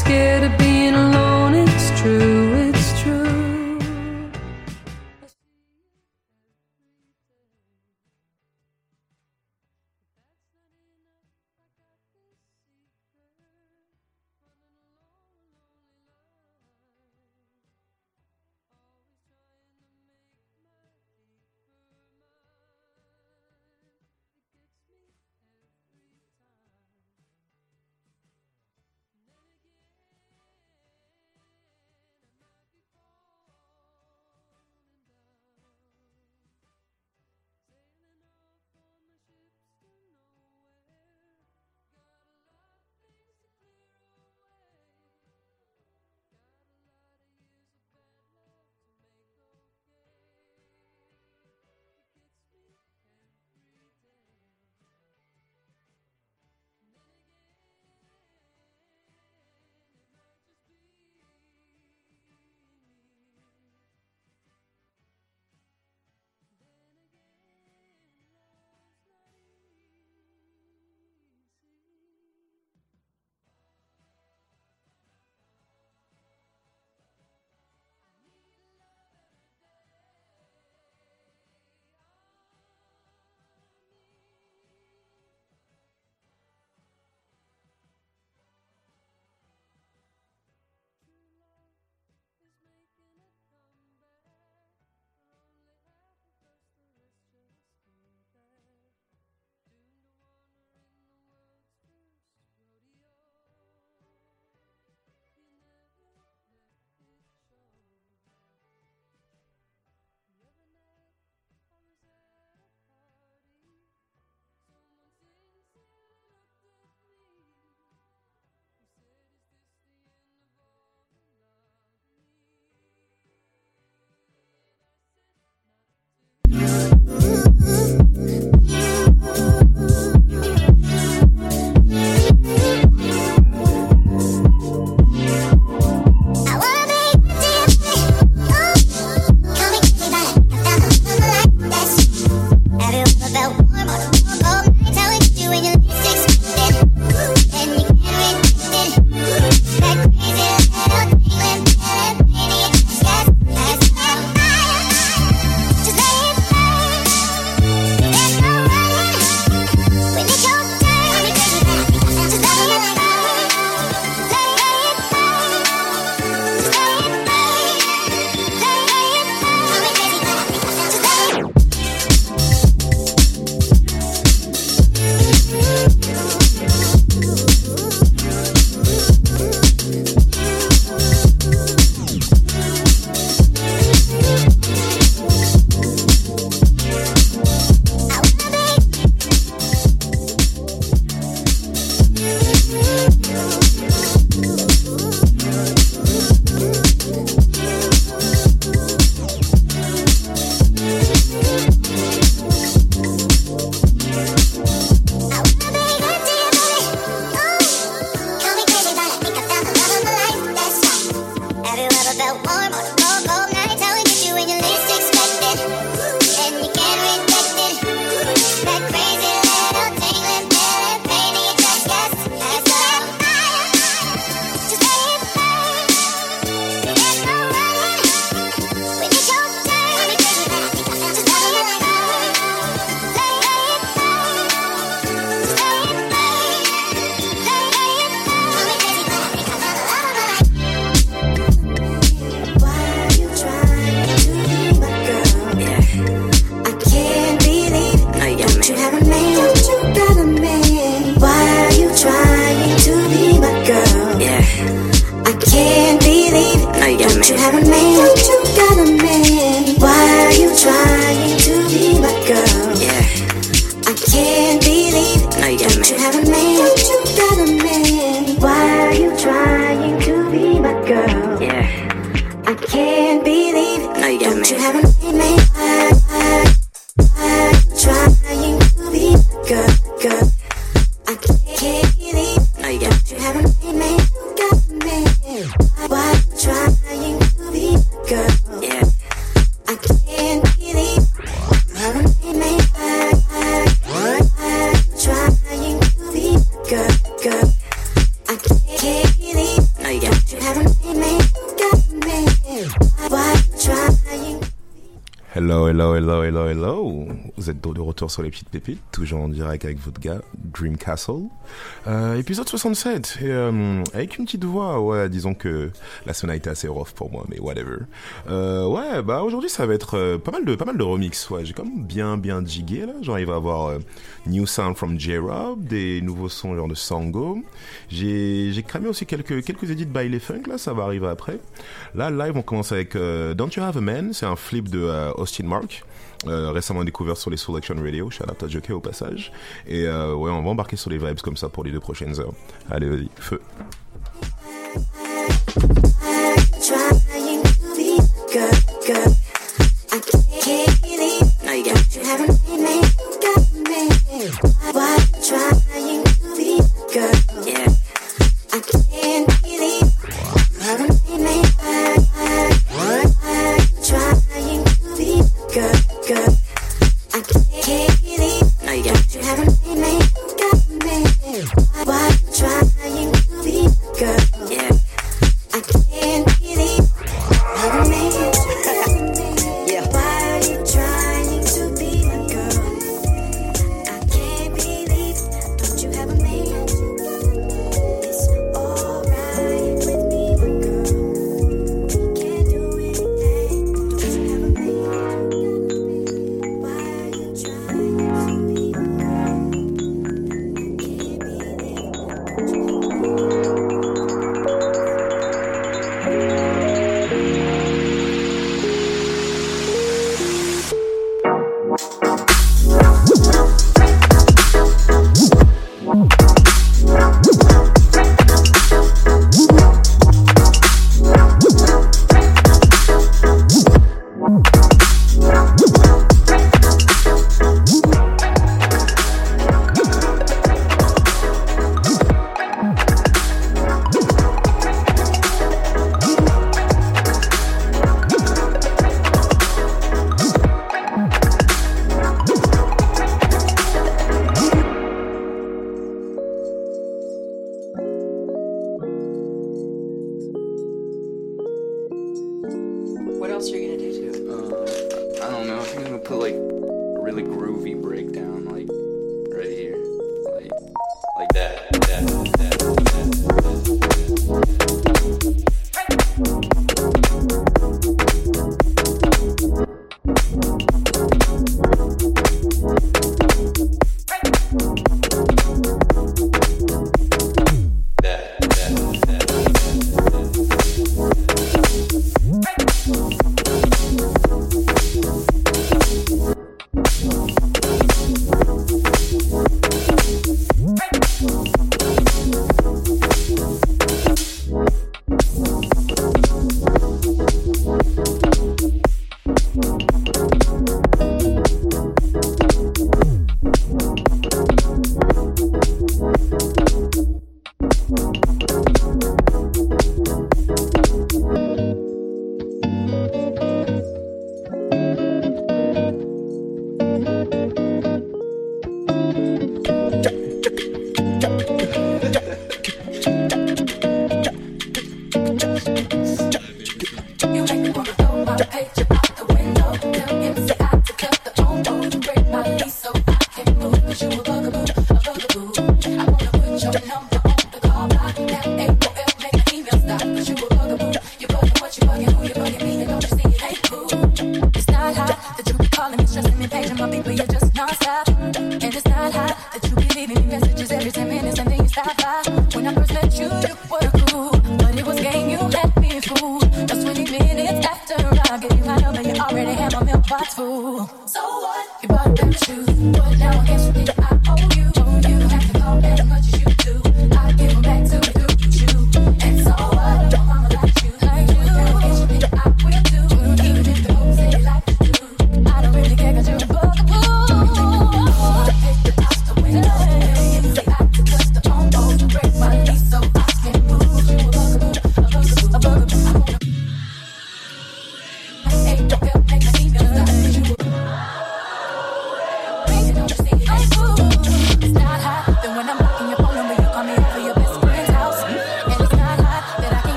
Scared to heaven. retour sur les petites pépites, toujours en direct avec votre gars, Dreamcastle. Euh, épisode 67, et, euh, avec une petite voix, ouais, disons que la semaine a assez rough pour moi, mais whatever. Euh, ouais, bah aujourd'hui ça va être pas mal de pas mal de remix, ouais, j'ai quand même bien bien jigué là, genre il avoir New Sound from J-Rob, des nouveaux sons genre de Sango, j'ai, cramé aussi quelques, quelques edits by les funk, là ça va arriver après. Là, live on commence avec Don't You Have a Man, c'est un flip de Austin Mark. Euh, récemment découvert sur les Soul Action Radio. Shout out à Jockey au passage. Et euh, ouais, on va embarquer sur les vibes comme ça pour les deux prochaines heures. Allez, vas-y, feu.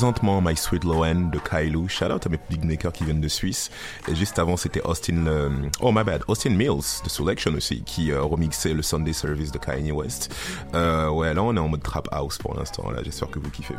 présentement My Sweet Loan de Kylo. Shout out à mes beatmakers qui viennent de Suisse. Et juste avant, c'était Austin, euh, oh my bad, Austin Mills de Selection aussi, qui euh, remixait le Sunday Service de Kanye West. Euh, ouais, là on est en mode trap house pour l'instant. Là, j'espère que vous kiffez.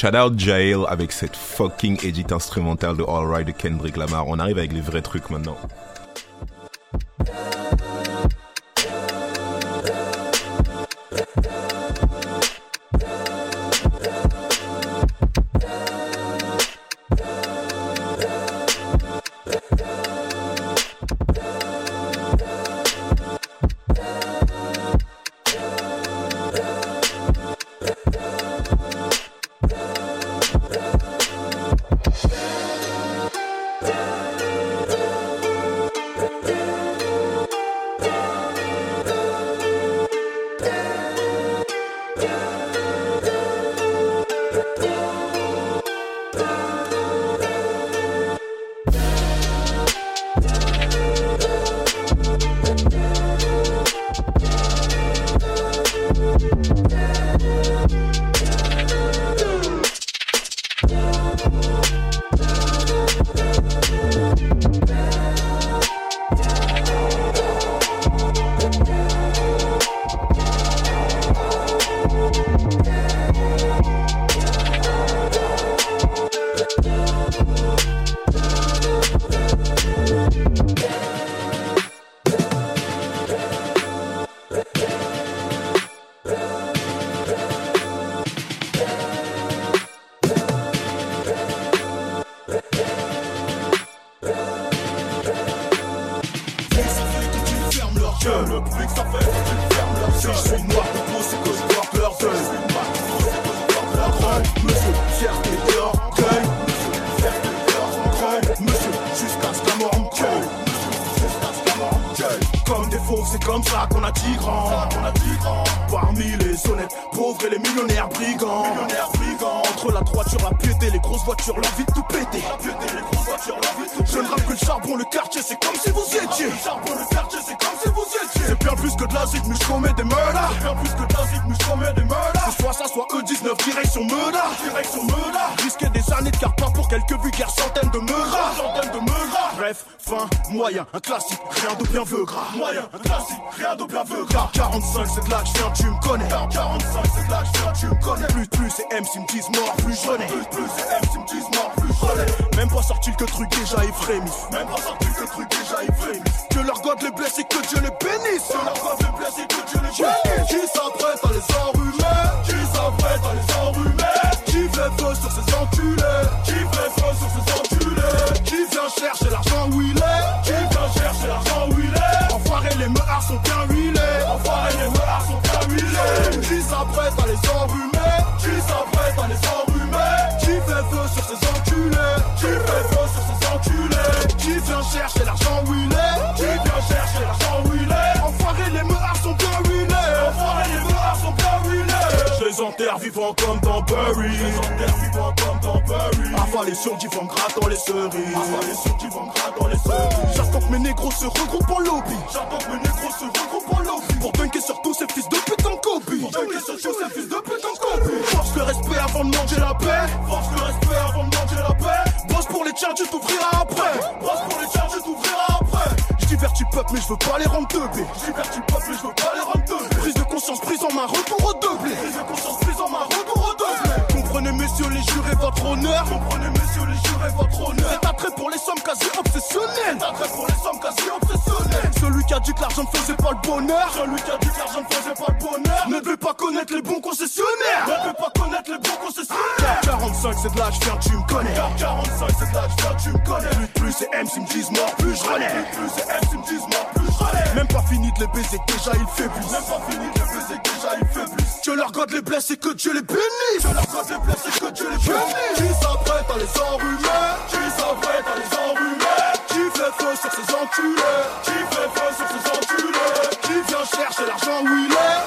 Shout out Jail avec cette fucking edit instrumentale de Alright de Kendrick Lamar. On arrive avec les vrais trucs maintenant. Les millionnaires brigands. Millionnaires brigands. Entre la droiture, la piété, les grosses voitures, l'envie de tout péter. La piété, les. Je ne rappe plus le charbon, le quartier, c'est comme si vous étiez. Charbon, le quartier, c'est comme si vous étiez. C'est bien plus que de la zig, mais je commets des murders. C'est bien plus que de la zig, mais je commets des. C'est soit ça, soit E19, direction Meuda. Direction Meuda. Risquer des années de carpa pour quelques vulgaires centaines de meudas. Centaines de meudas. Bref, fin, moyen, un classique, rien de bien veut gras. Moyen, un classique, rien de bien veut gras. 45, c'est de là que viens, tu me connais. 45, c'est de là viens, tu me connais. Plus, plus, c'est MC me disent mort, plus je. Plus, plus, c'est MC me disent mort, plus je. Même pas sorti que truc déjà frémis. Même pas sorti que truc déjà frémis. Que leur God les blesse et que Dieu les bénisse. Que leur God les blesse et que Dieu les bénisse. Qui s'apprête à les enrhumer? Qui s'apprête à les enrhumer? Qui fait feu sur ces enculés? Qui s'apprête à les enrhumer vivants comme dans Burry vivants comme dans Burry Avalés sur du vent grattant les cerises. Avalés sur du vent grattant les cerises. J'attends que mes négros se regroupent en lobby. J'attends que mes négros se regroupent en lobby. Pour dunker sur tous ces fils de putain de copie. Pour dunker sur tous ces fils de putain de copie. Force le respect avant de manger la paix. Force le respect avant de manger la paix. Bosse pour les tiens, tu t'ouvriras après. Bosse pour les tiens, tu t'ouvriras après. Je divertis peuple mais je veux pas les rendre teubés Je divertis peuple mais je veux pas les rendre teubés Prise de conscience, prise en main, retour au doublé Prise de conscience, prise en messieurs les jurés votre honneur. Comprenez messieurs les jurés votre honneur. C'est attrait pour les sommes quasi obsessionnelles. C'est attrait pour les sommes quasi obsessionnelles. Celui qui a dit que l'argent ne faisait pas le bonheur. Celui qui a dit que l'argent ne faisait pas le bonheur. Ne devait pas connaître les bons concessionnaires. Ne devait pas connaître les bons concessionnaires. 45 c'est de je viens tu me connais. 45 c'est de je viens tu me connais. Plus plus c'est MC me disent mort plus je relais Plus plus c'est MC me disent mort plus je relais Même pas fini de les baiser déjà il fait plus. Même pas fini de les baiser déjà il fait plus. Que leur God les blesse et que Dieu les bénisse. Que leur God les blesse et que Dieu les bénisse Qui s'apprête à les enrhumer Qui s'apprête à les enrhumer Qui fait feu sur ces enculés. Qui fait feu sur ces enculés. Qui vient chercher l'argent où il est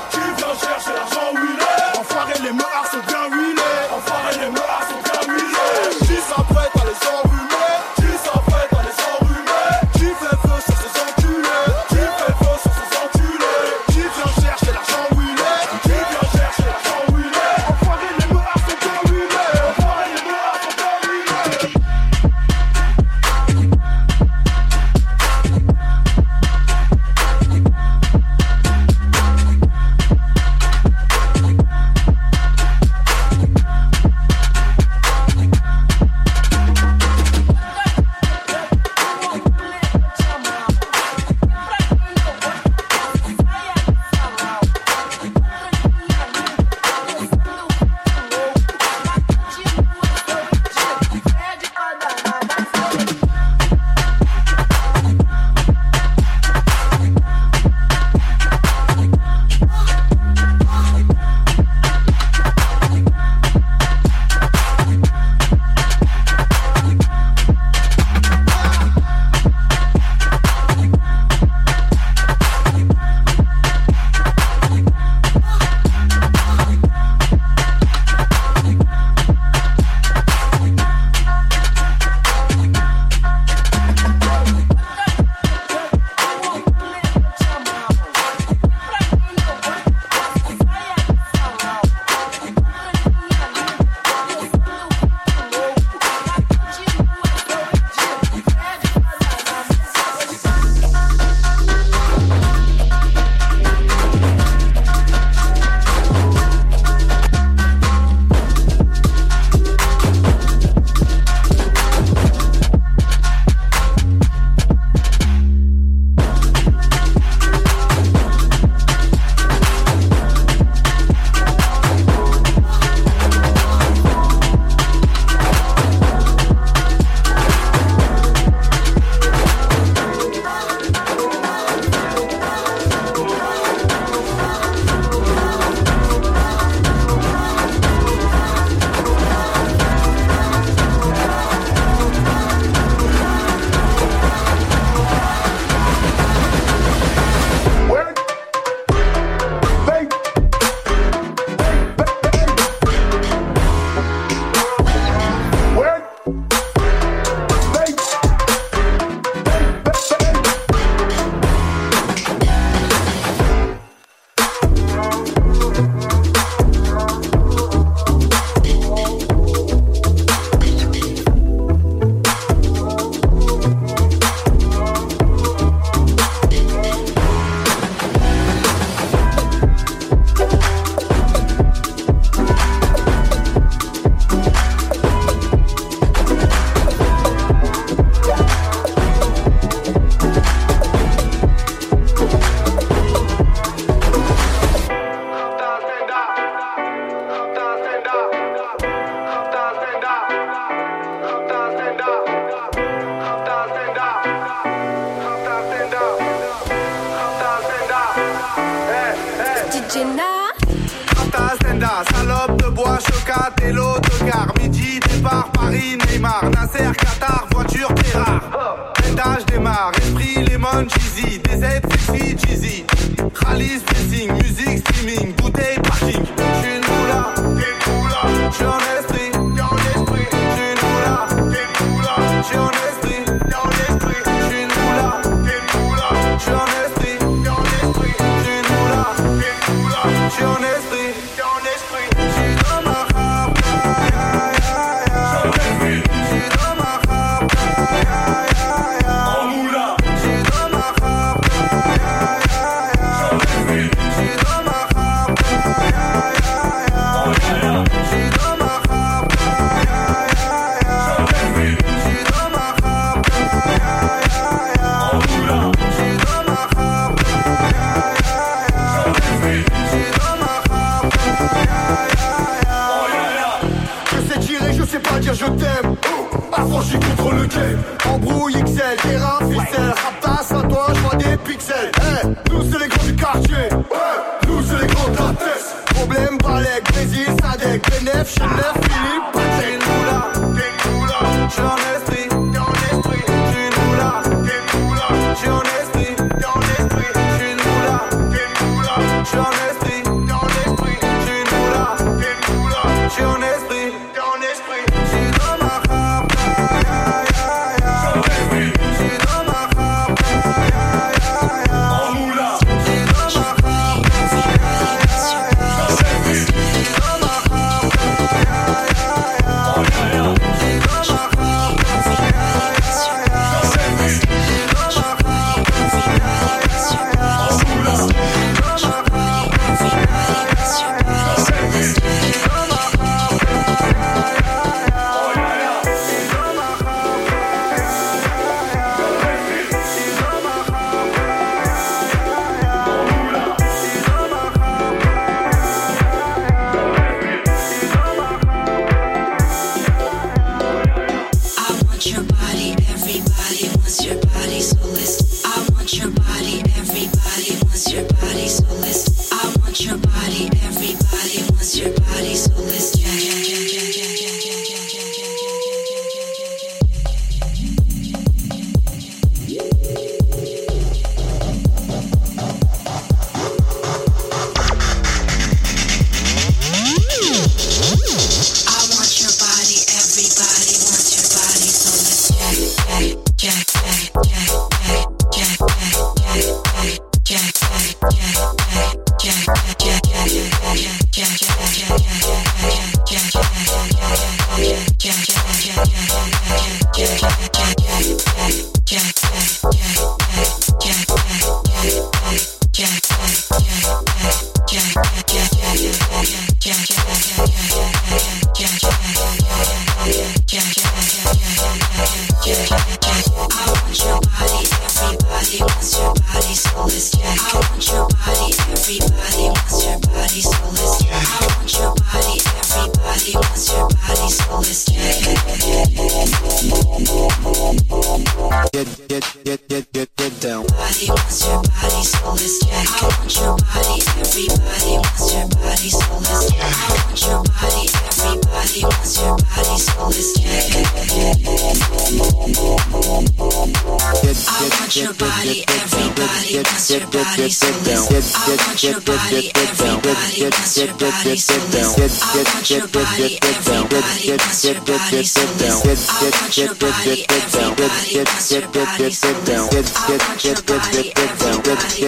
I want your body, everybody wants your body so. I want your body, everybody. I want your body, everybody. I want your body, everybody.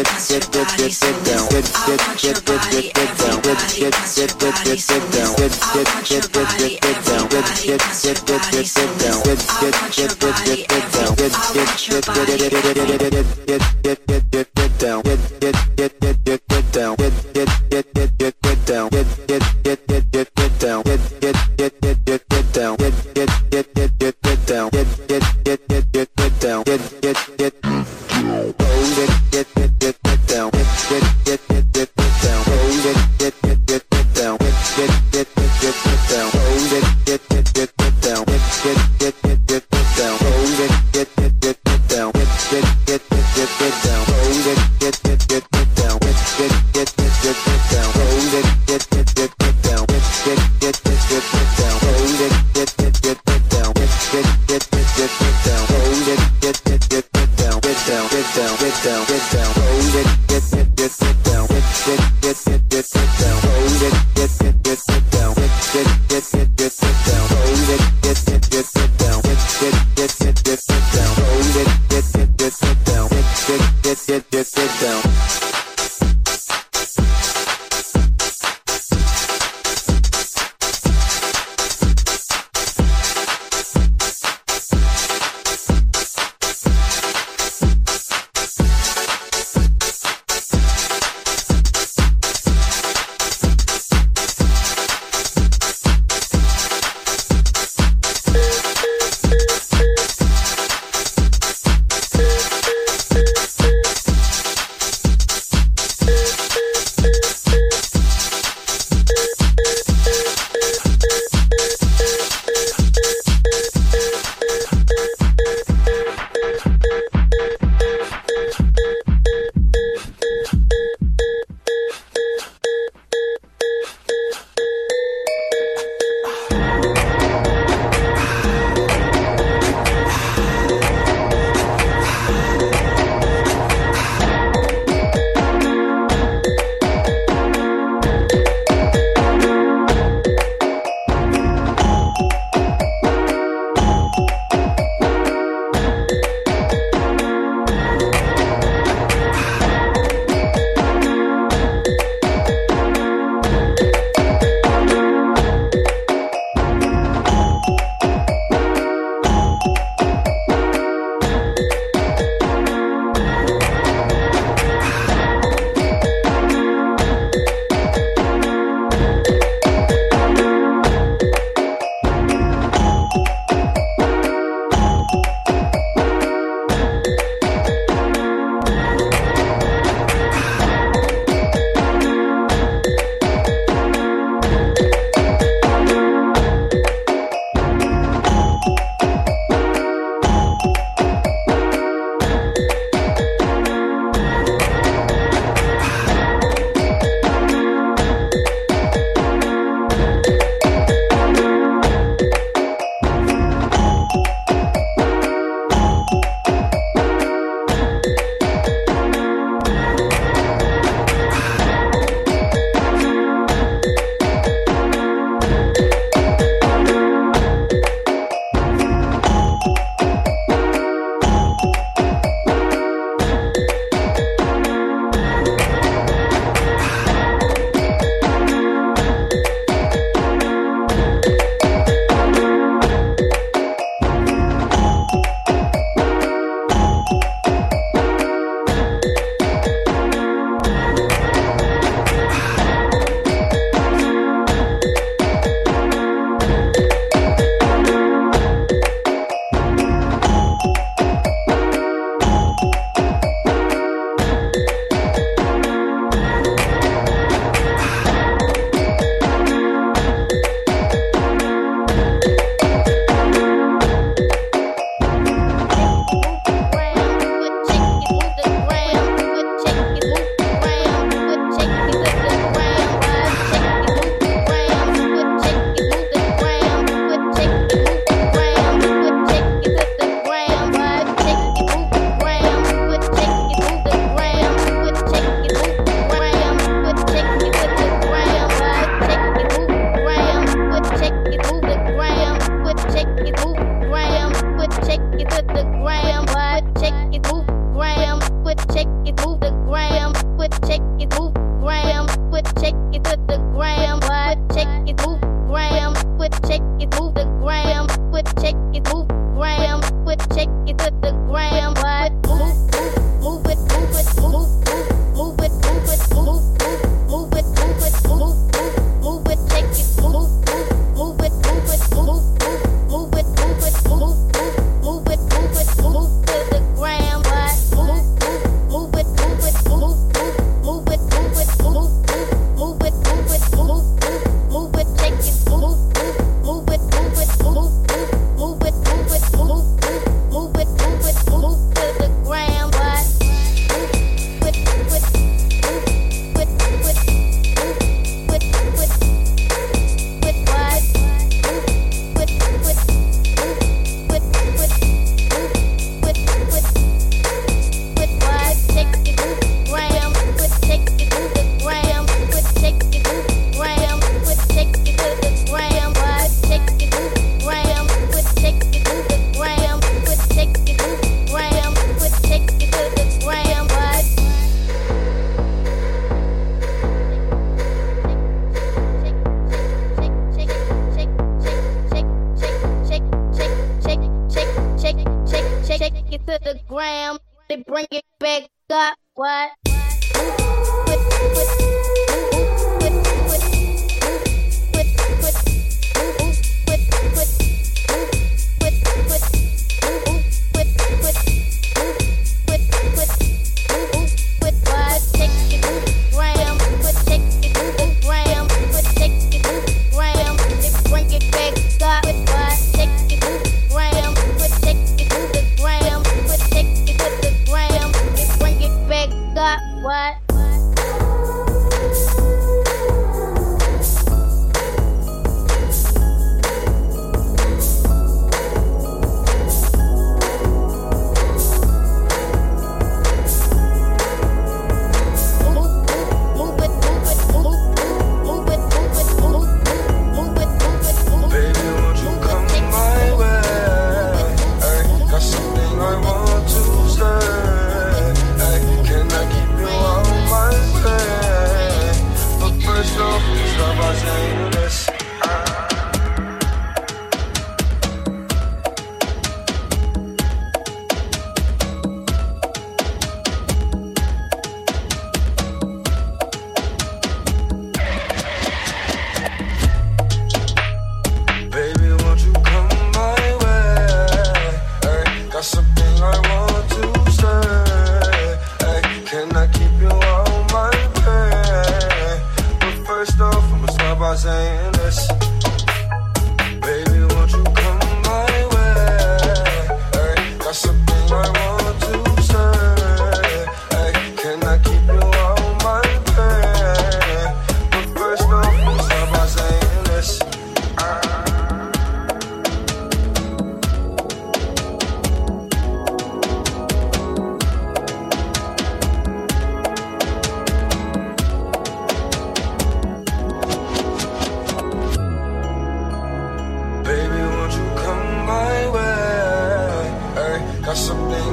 I want your body, everybody. I want your body, everybody.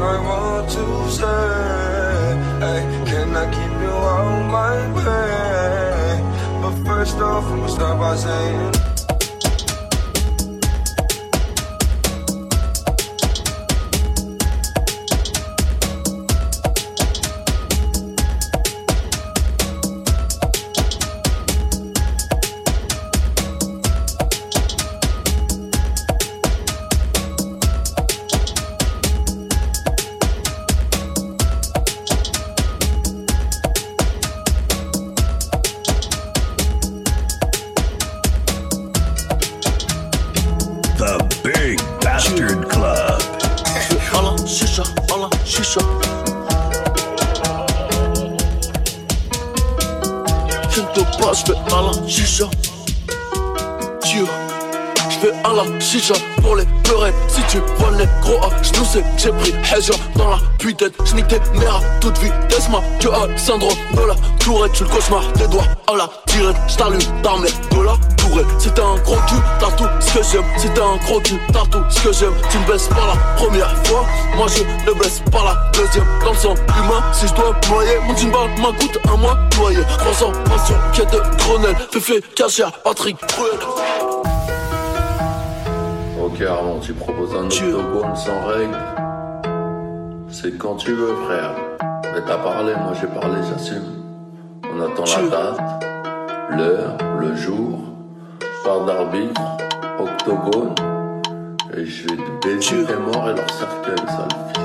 I want to say. Ay, can I keep you on my way? But first off, I'ma start by saying. Putain. J'nique tes mères à toute vitesse, ma Dieu a le syndrome de la tourette. Tu le cauchemar des doigts à la tirette. J't'allume d'armes de la tourette. T'es un gros cul, t'as tout ce que j'aime. T'es un gros cul, t'as tout ce que j'aime. Tu me baisses pas la première fois, moi je ne baisse pas la deuxième. Dans le sang humain, si je dois noyer, mon jean bag m'a coûte un mois noyé. Concentration, quête de Grenelle, Féfé, caché à Patrick Bruel. Ok Armand, tu proposes un octogone sans règle C'est quand tu veux frère. Mais t'as parlé, moi j'ai parlé, j'assume. On attend la date, l'heure, le jour, part d'arbitre, octogone. Et je vais te baiser tes morts et leur cercueil, sale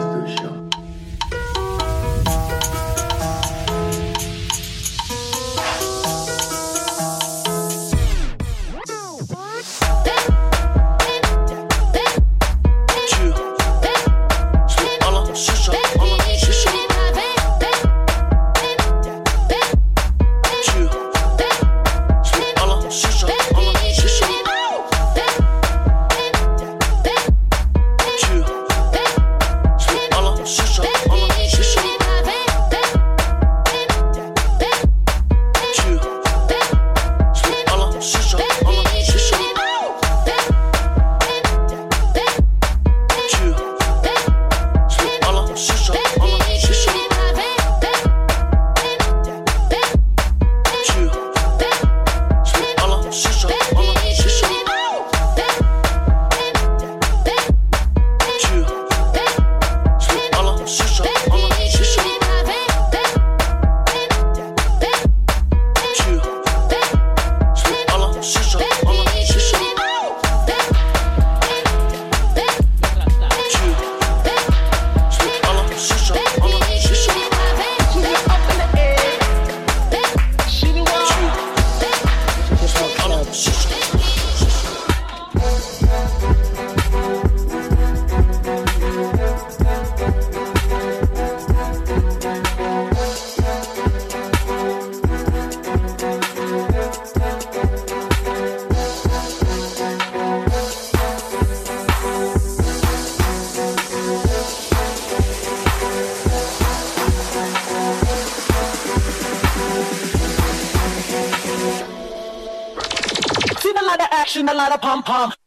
action, a lot of pom pom.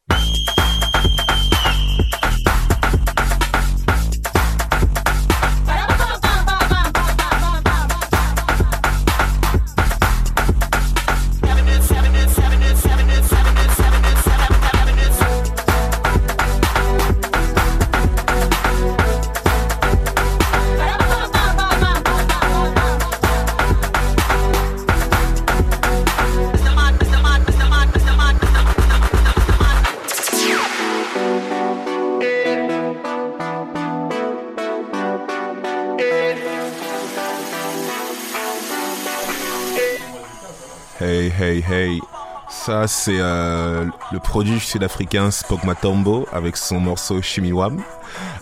Hey. Ça, c'est euh, le produit sud-africain Spock Matombo avec son morceau Shimiwam.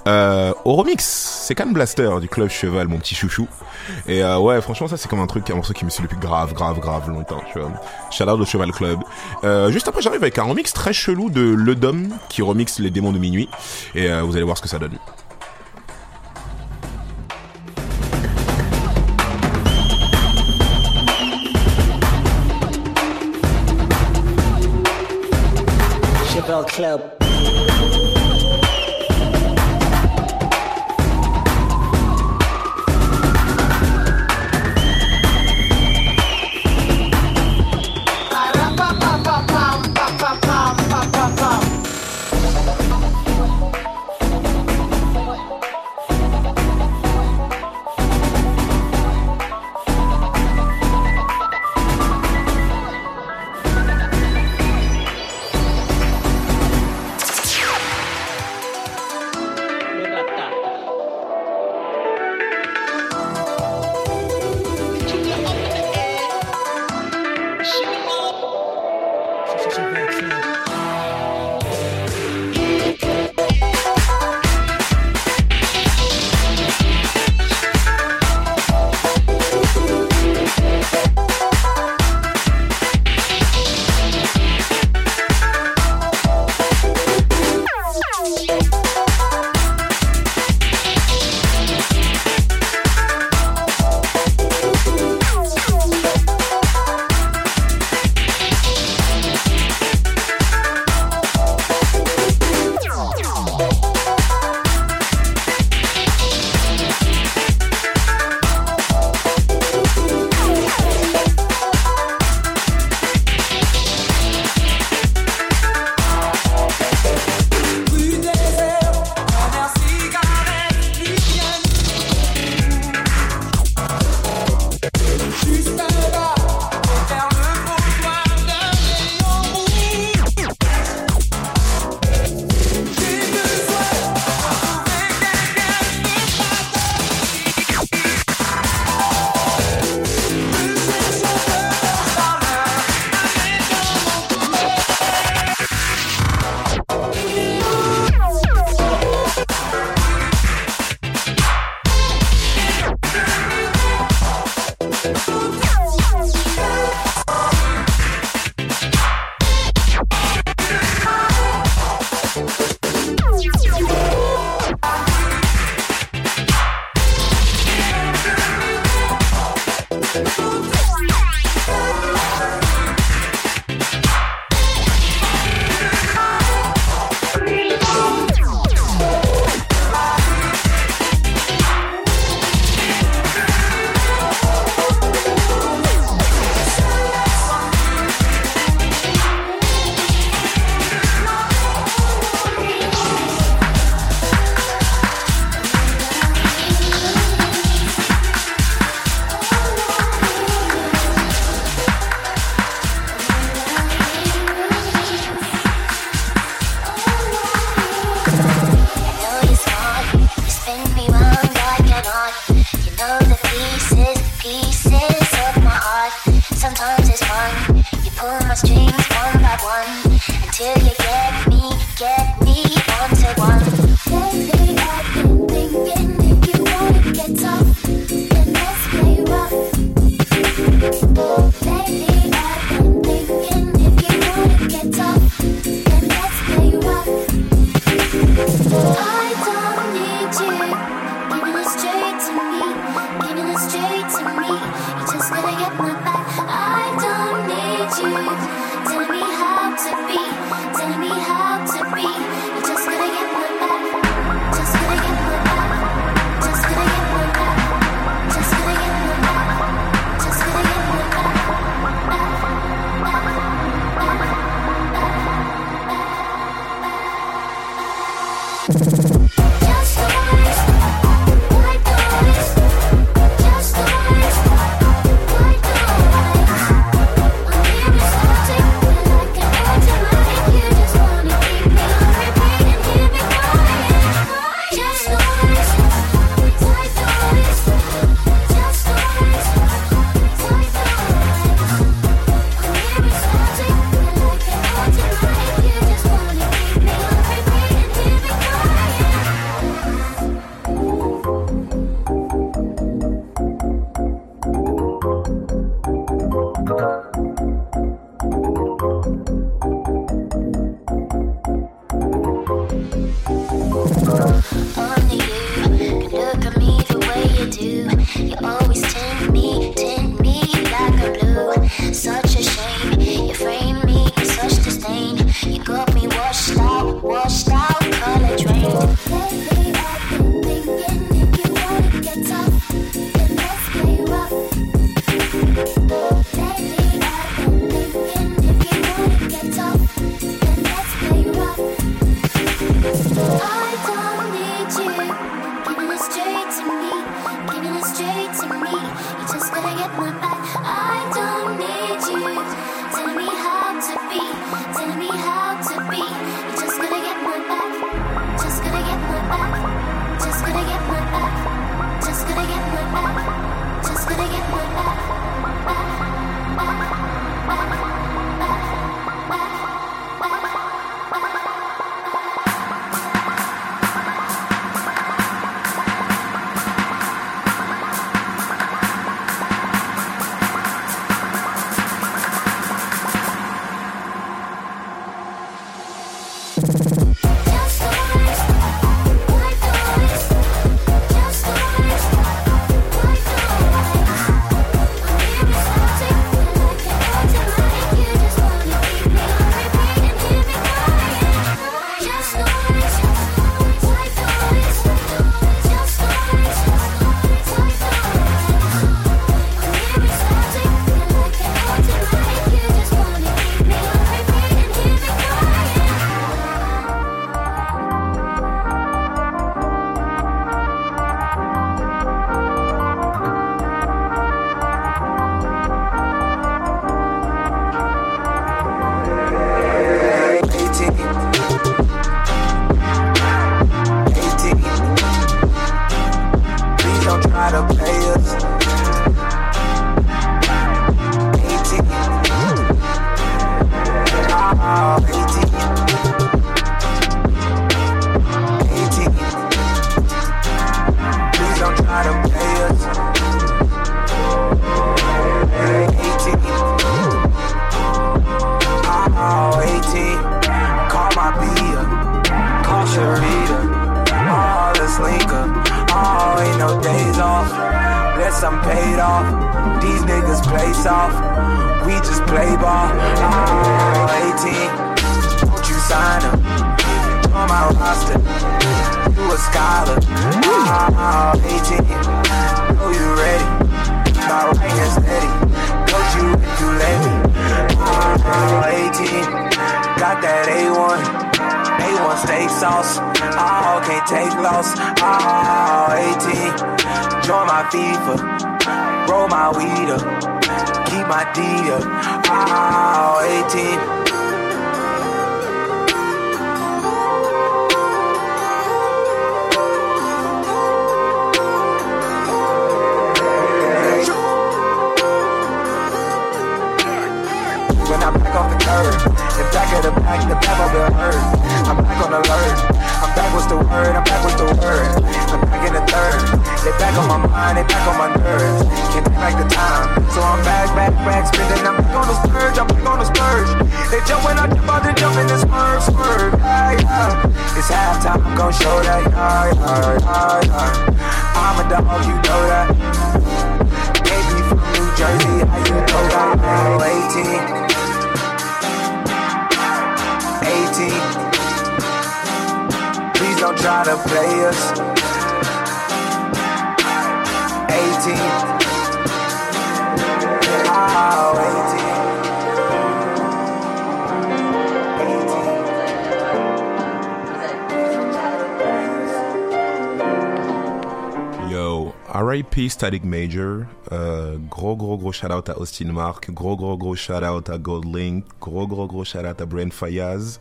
Euh, au remix, c'est Can Blaster du club Cheval, mon petit chouchou. Et euh, ouais, franchement, ça c'est comme un truc, un morceau qui me suit depuis grave, grave, grave longtemps, tu vois. Shout out au Cheval Club. Juste après, j'arrive avec un remix très chelou de Le Dom qui remixe les démons de minuit. Et vous allez voir ce que ça donne. Club. Shout out à Austin Mark, gros gros gros shout out à Gold Link, gros gros gros shout out à Brent Fayaz,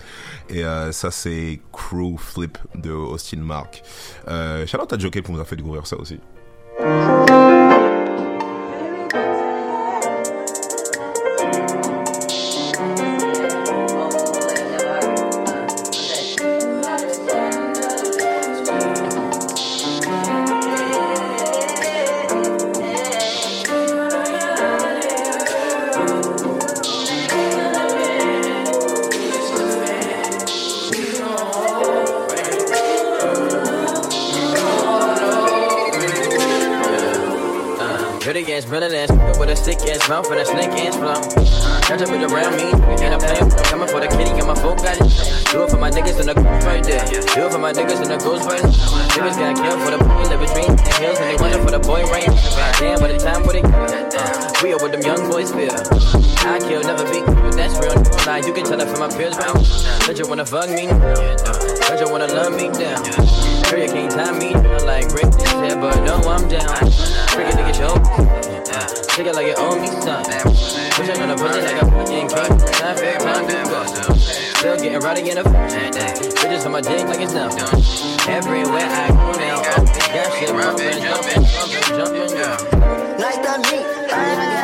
et euh, ça c'est Crew Flip de Austin Mark. Euh, shout out à Joker qui nous a fait découvrir ça aussi. Niggas and the ghost right there. It for my niggas and the ghost right there. Niggas got killed for the boy live between the hills, and they wonder for the boy right Damn, by the time for the we are what them young boys feel. I kill, never beat, but that's real. Nah, you can tell that from my peers, man. Don't you wanna fuck me? Don't you wanna love me down? Girl, you can't tie me down like this head, but no, I'm down. Freaking nigga, show. Take it like it owe me something. Push it on the pussy like a fucking king. Time fair, time to go. Still getting rowdy in the Bitches on my dick like it's nothing. Everywhere I go now, got shit bumping, jumping, jumping, jumping, yeah. Nice to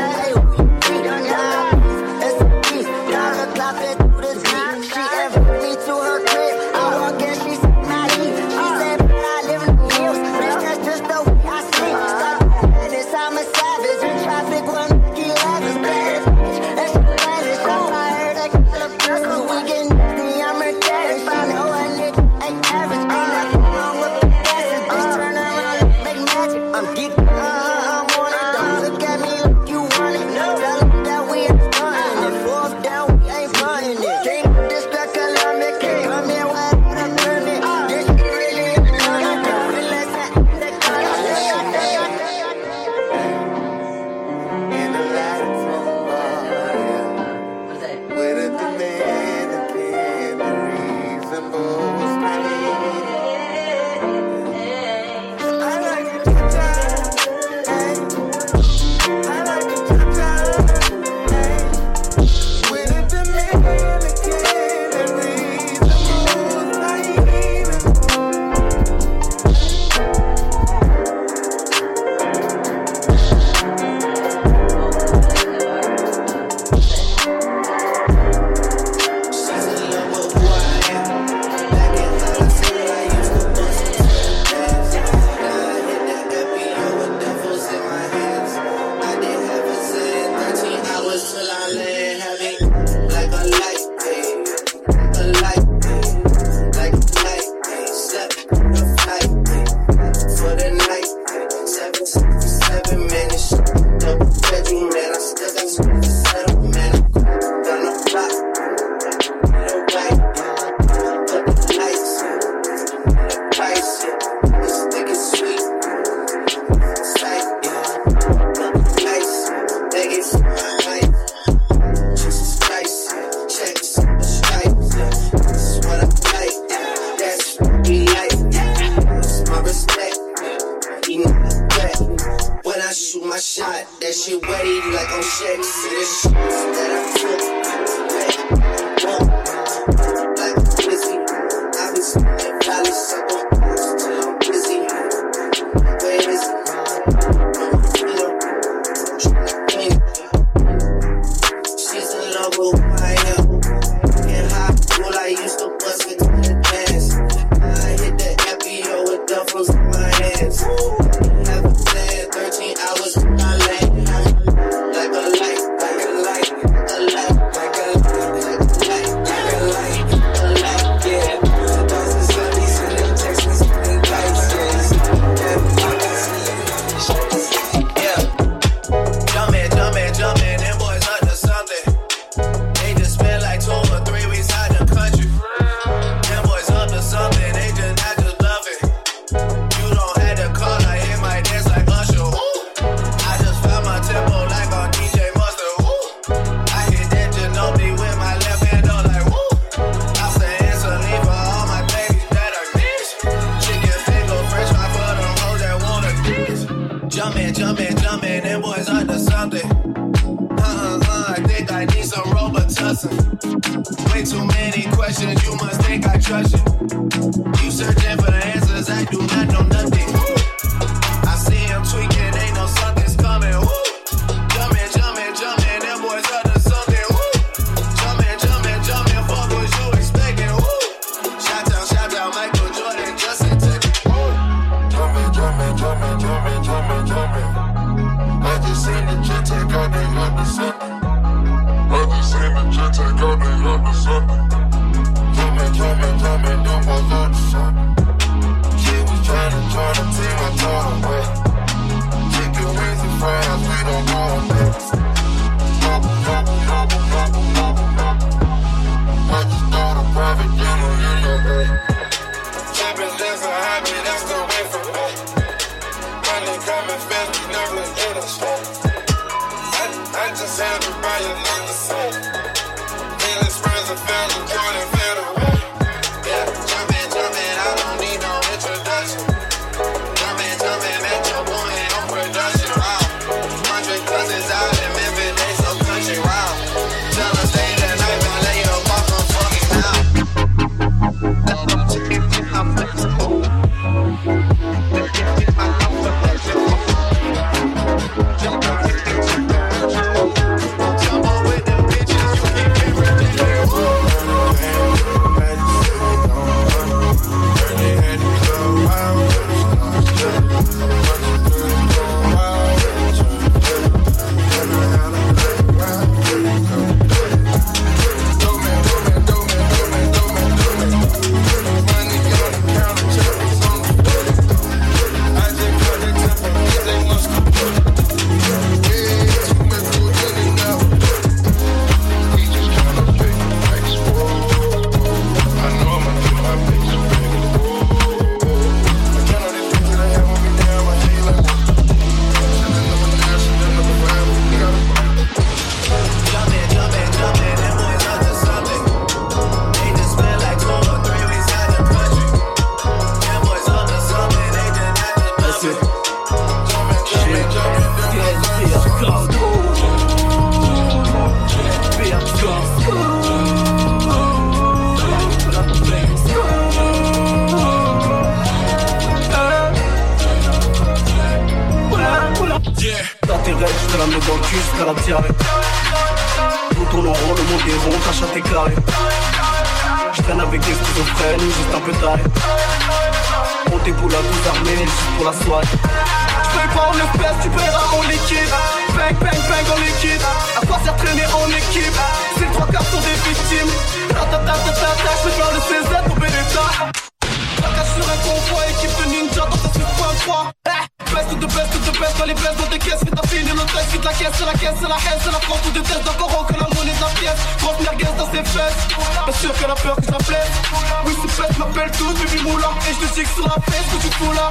Oui c'est bête, m'appelle tous Bibi Moulin Et je te sais que sur la fesse que tu fous là.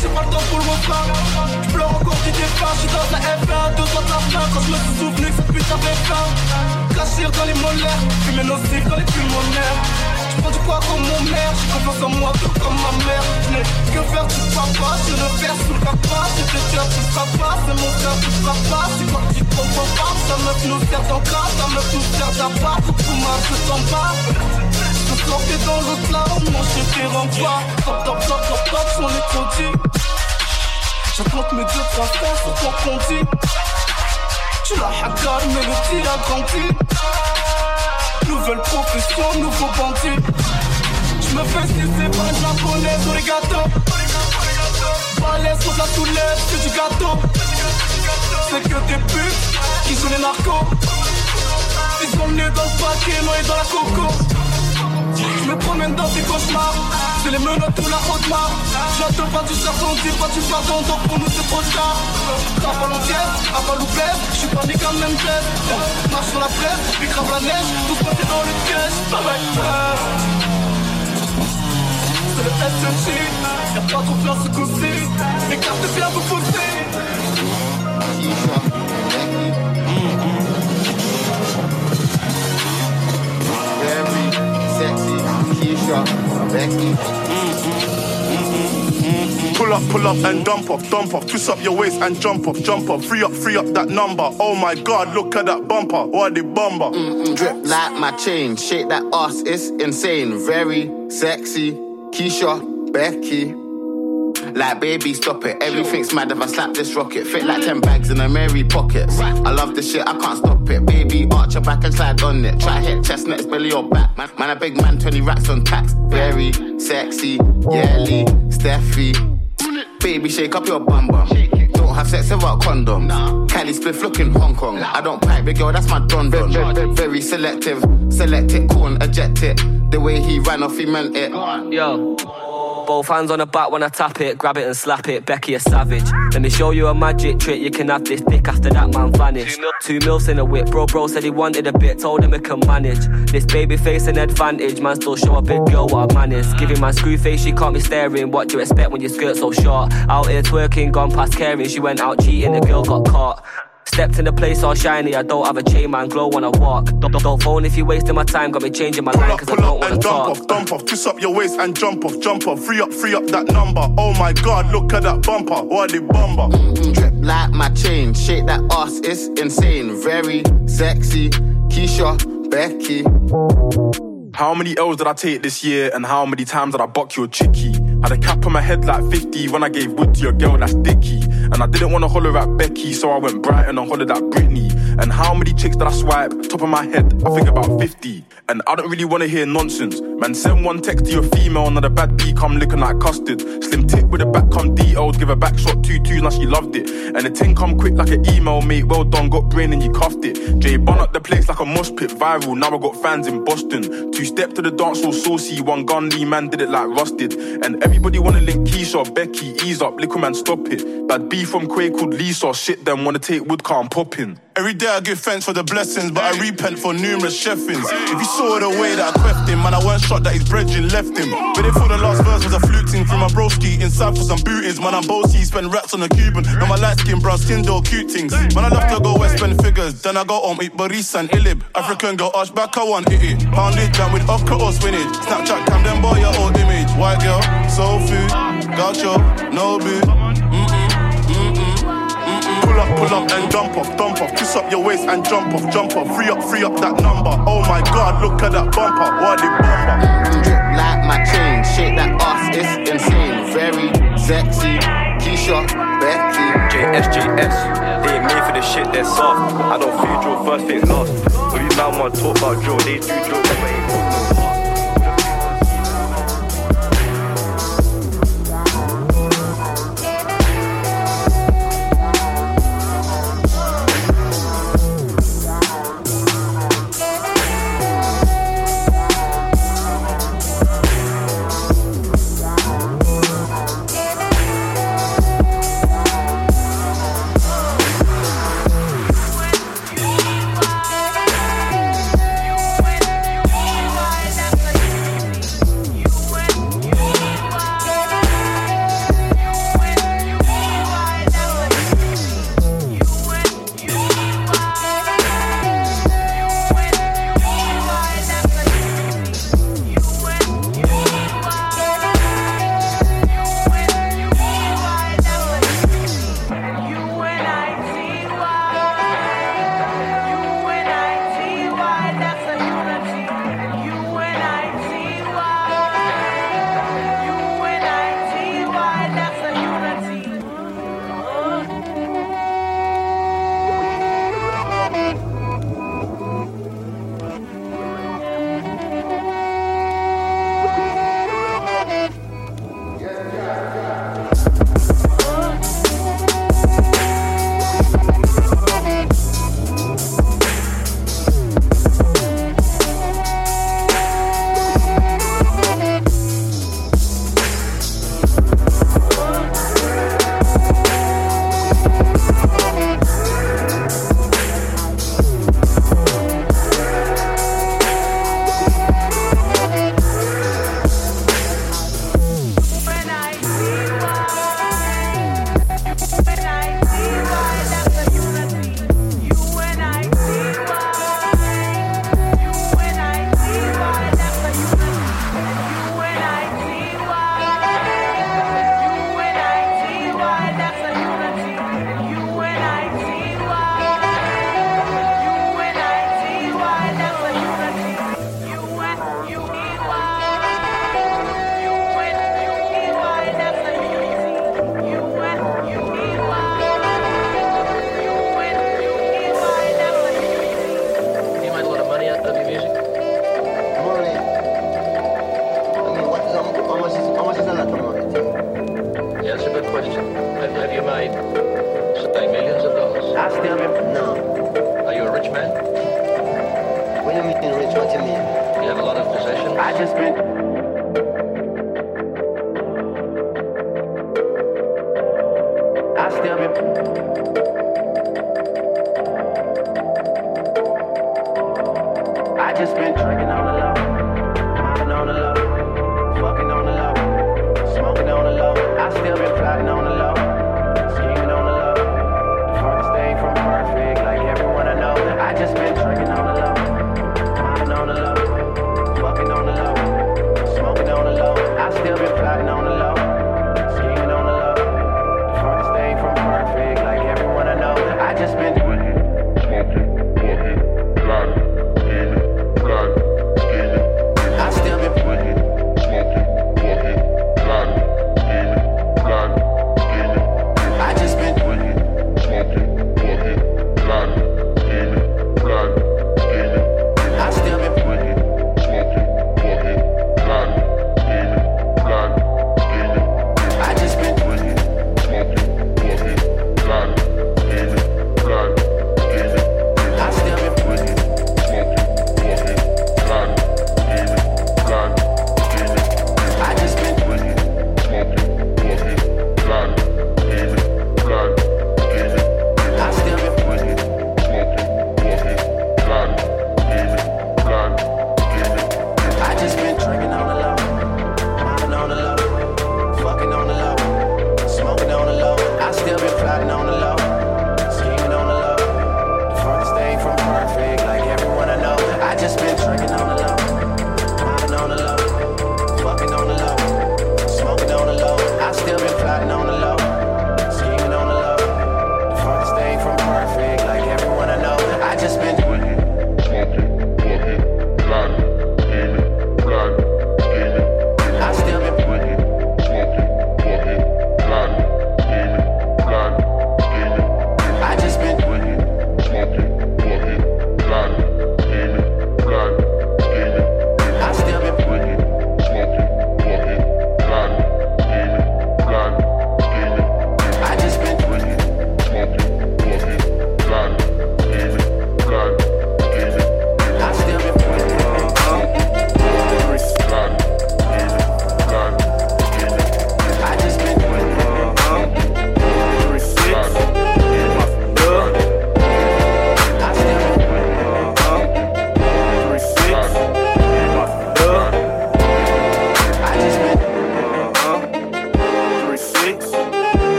J'ai pas le temps pour le refrain Je pleure encore du départ, je suis dans la F1 Deux doigts de la fin, quand je me suis souvenu que cette putain avait faim Cachir dans les molaires, fumer nocif dans les pulmonaires. Je prends du poids comme mon mère, j'ai confiance en moi tout comme ma mère. Je n'ai que faire du papa, je ne perds sous le papa. C'est le cœur du papa, c'est mon cœur du papa. C'est quoi que tu comprends pas, ça meuf nous sert d'encas Ça meuf nous sert d'appât, faut que tout marche, je t'en Sortais dans le slalom, mon chien t'es pas. Top, top, top, top, top, sont les produits. J'attends mes deux, trois frères sont ton. Tu l'as hagar, mais le tir a grandi. Nouvelle profession, nouveau bandit. Je me fais sucer par une japonaise au regato. Balèze sur la soulève, c'est du gâteau. C'est que des putes qui sont les narcos. Ils sont nés dans le paquet, noyés dans la coco. Je me promène dans des cauchemars. C'est les menottes ou la haute marque. J'attends pas du charbon, dis pas du pardon, donc pour nous c'est trop tard. À l'entière, à Paloupès, je suis pas né comme même tête. Marche sur la presse, puis crave la neige, tout se passe dans le piège. Ça va être prêt. C'est le SMG, y'a pas trop plein ce coup-ci. Écarte bien vous pousser. Very sexy, Becky. Pull up, pull up and dump off, dump off. Twist up your waist and jump off, jump off. Free up, free up that number. Oh my god, look at that bumper. What the bumper? Drip like my chain, shake that ass, it's insane. Very sexy, Keisha, Becky. Like baby, stop it. Everything's mad if I slap this rocket. Fit like 10 bags in a Mary pockets. I love this shit, I can't stop it. Baby, arch your back and slide on it. Try hit chestnut, it's belly or back. Man, man, a big man, 20 racks on tax. Very sexy, Yelly, Steffi. Baby, shake up your bum bum. Don't have sex without condom. Cali spliff looking Hong Kong. I don't pipe, big girl, that's my don don. Very, very selective. Select it, corn, eject it. The way he ran off, he meant it. Yo. Both hands on the back when I tap it, grab it and slap it. Becky a savage. Let me show you a magic trick. You can have this dick after that man vanished. Two mils in a whip, bro. Bro said he wanted a bit, told him he can manage. This baby face an advantage, man. Still show a big girl what a man is. Giving my screw face, she can't be staring. What do you expect when your skirt so short? Out here twerking, gone past caring. She went out cheating, the girl got caught. Stepped in the place all shiny. I don't have a chain, man. Glow when I walk. Don't, don't, don't phone if you're wasting my time. Got me changing my line cause I don't wanna and talk. dump off, dump off. Twist up your waist and jump off, jump off. Free up, free up that number. Oh my god, look at that bumper. What the bumper? Drip like my chain, shake that ass, it's insane. Very sexy, Keisha, Becky. How many L's did I take this year and how many times did I buck your chickie? Had a cap on my head like 50 when I gave wood to your girl that's dicky. And I didn't wanna holler at Becky, so I went Brighton and hollered at Britney. And how many chicks did I swipe? Top of my head, I think about 50. And I don't really wanna hear nonsense. Man, send one text to your female, another bad B come looking like custard. Slim tip with a back come DL'd, give a back shot two two, now she loved it. And the ting come quick like an email, mate. Well done, got brain and you cuffed it. Jay bun up the place like a mosh pit, viral. Now I got fans in Boston. Two step to the dance all saucy, one gun man did it like rusted. And everybody wanna link Keisha, Becky, ease up, liquid man, stop it. Bad B from Quay called Lisa, shit them wanna take wood in. Every day I give thanks for the blessings, but I repent for numerous chefings. If you saw the way that I queft him, man, I weren't shot that his brethren left him. But they thought the last verse was a fluting from my broski inside for some bootings. Man, I'm bossy, spend rats on a Cuban. Now my light skin, brown skin, door, cute things. Man, I love to go west, spend figures. Then I go home, eat Baris and Ilib. African girl, arch back, I want it. it. Pound it down with okra or spinach. Snapchat cam, them boy, your old image. White girl, soul food, gaucho, no boo. Pull up, pull up and jump off, dump off. Kiss up your waist and jump off, jump off. Free up, free up that number. Oh my god, look at that bumper. What the bumper? Drip like my chain, shake that ass, it's insane. Very sexy, Keisha, Becky. JSJS, they ain't made for the shit, they're soft. I don't feel drill first, think lost. But these man wanna talk about drill, they do drill,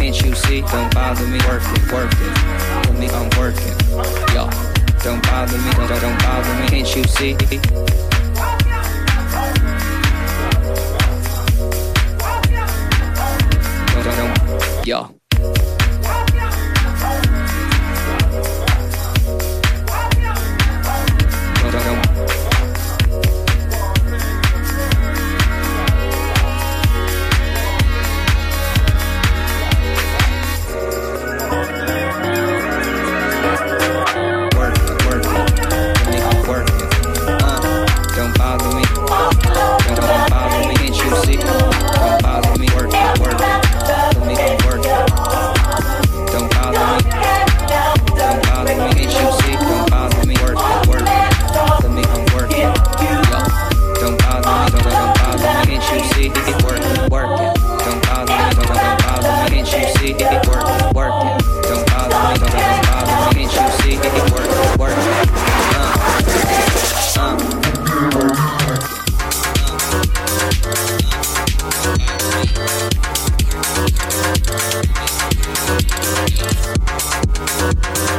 Can't you see? Don't bother me. Working, working. For me, I'm working. Yo. Don't bother me. Don't, don't, don't bother me. Can't you see? Don't, don't, don't. Yo. Bother me. Can't you see? Don't bother me. Working, working. For me, I'm working. Don't bother me. Don't bother me. Can't you see? Don't bother me. Working, working. For me, I'm working. Yo. Don't bother me. Don't, don't bother me. Can't you see? Working, working. Don't bother me. Don't, don't bother me. Can't you see? Working, working. Don't bother me. Don't, don't bother me. Can't you see? Working, working. Uh, uh. Thank you.